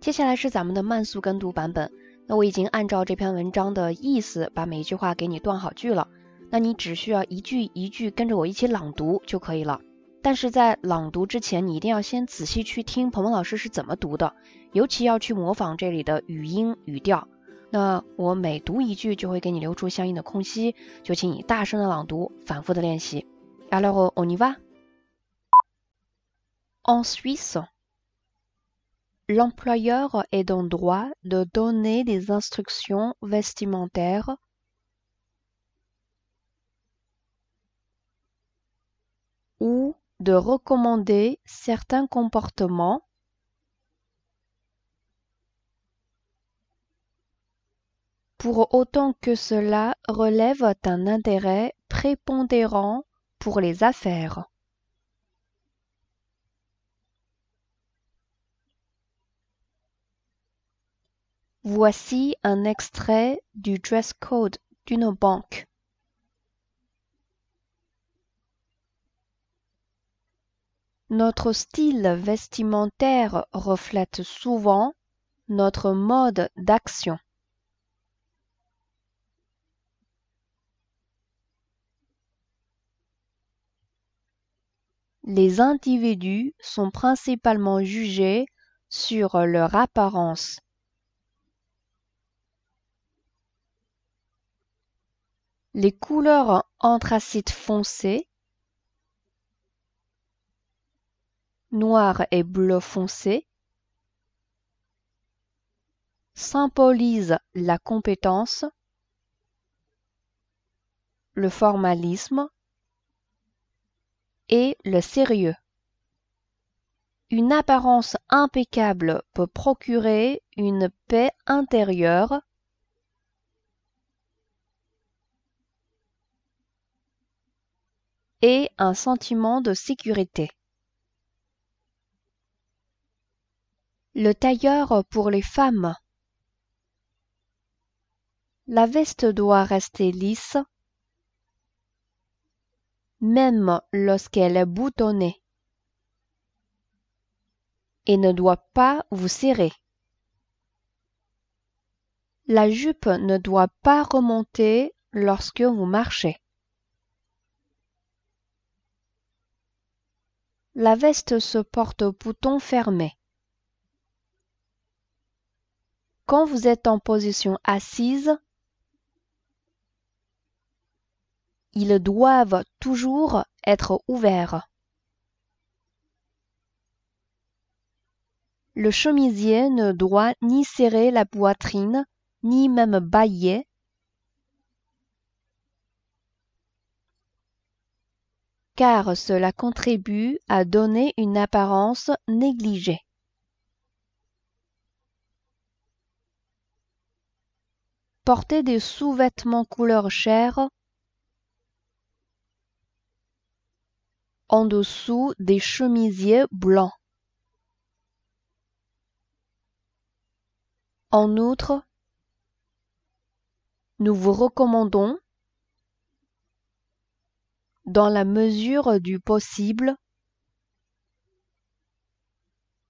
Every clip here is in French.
接下来是咱们的慢速跟读版本。那我已经按照这篇文章的意思把每一句话给你断好句了。那你只需要一句一句跟着我一起朗读就可以了。但是在朗读之前，你一定要先仔细去听鹏鹏老师是怎么读的，尤其要去模仿这里的语音语调。那我每读一句就会给你留出相应的空隙，就请你大声的朗读，反复的练习。Alors on y va. En Suisse. L'employeur est en droit de donner des instructions vestimentaires ou de recommander certains comportements pour autant que cela relève d'un intérêt prépondérant pour les affaires. Voici un extrait du dress code d'une banque. Notre style vestimentaire reflète souvent notre mode d'action. Les individus sont principalement jugés sur leur apparence. Les couleurs anthracite foncé, noir et bleu foncé symbolisent la compétence, le formalisme et le sérieux. Une apparence impeccable peut procurer une paix intérieure et un sentiment de sécurité. Le tailleur pour les femmes. La veste doit rester lisse, même lorsqu'elle est boutonnée, et ne doit pas vous serrer. La jupe ne doit pas remonter lorsque vous marchez. La veste se porte au bouton fermé. Quand vous êtes en position assise, ils doivent toujours être ouverts. Le chemisier ne doit ni serrer la poitrine, ni même bailler, car cela contribue à donner une apparence négligée. Porter des sous-vêtements couleur chair en dessous des chemisiers blancs. En outre, nous vous recommandons, dans la mesure du possible,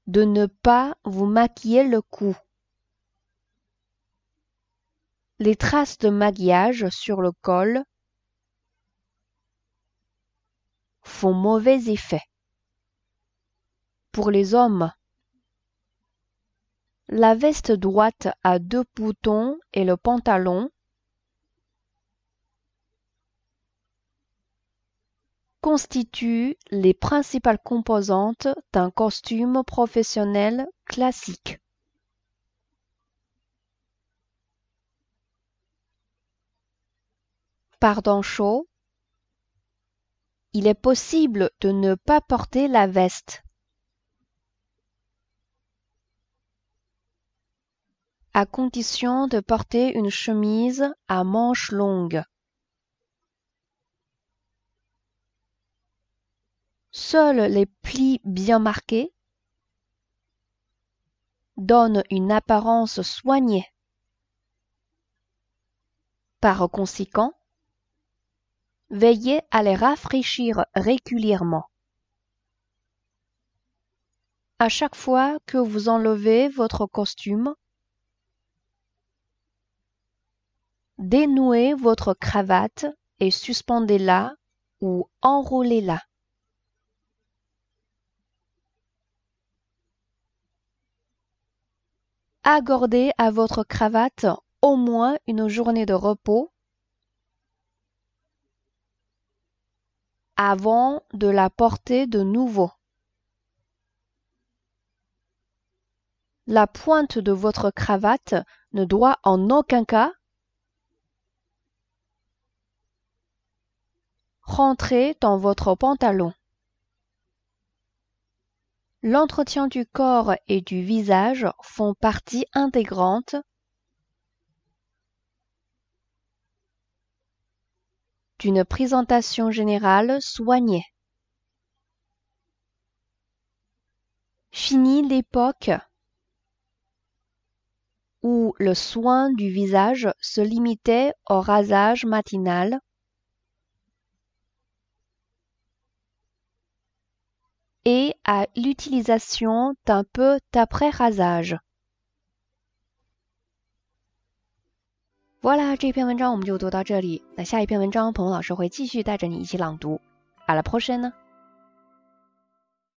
de ne pas vous maquiller le cou. Les traces de maquillage sur le col font mauvais effet. Pour les hommes, la veste droite à deux boutons et le pantalon constituent les principales composantes d'un costume professionnel classique. Pardon chaud, il est possible de ne pas porter la veste. à condition de porter une chemise à manches longues. Seuls les plis bien marqués donnent une apparence soignée. Par conséquent, veillez à les rafraîchir régulièrement. À chaque fois que vous enlevez votre costume, dénouez votre cravate et suspendez-la ou enroulez-la. Accordez à votre cravate au moins une journée de repos avant de la porter de nouveau. La pointe de votre cravate ne doit en aucun cas rentrer dans votre pantalon. L'entretien du corps et du visage font partie intégrante d'une présentation générale soignée. Fini l'époque où le soin du visage se limitait au rasage matinal et à l'utilisation d'un peu d'après-rasage. voilà，这篇文章我们就读到这里。那下一篇文章，彭老师会继续带着你一起朗读。À la prochaine。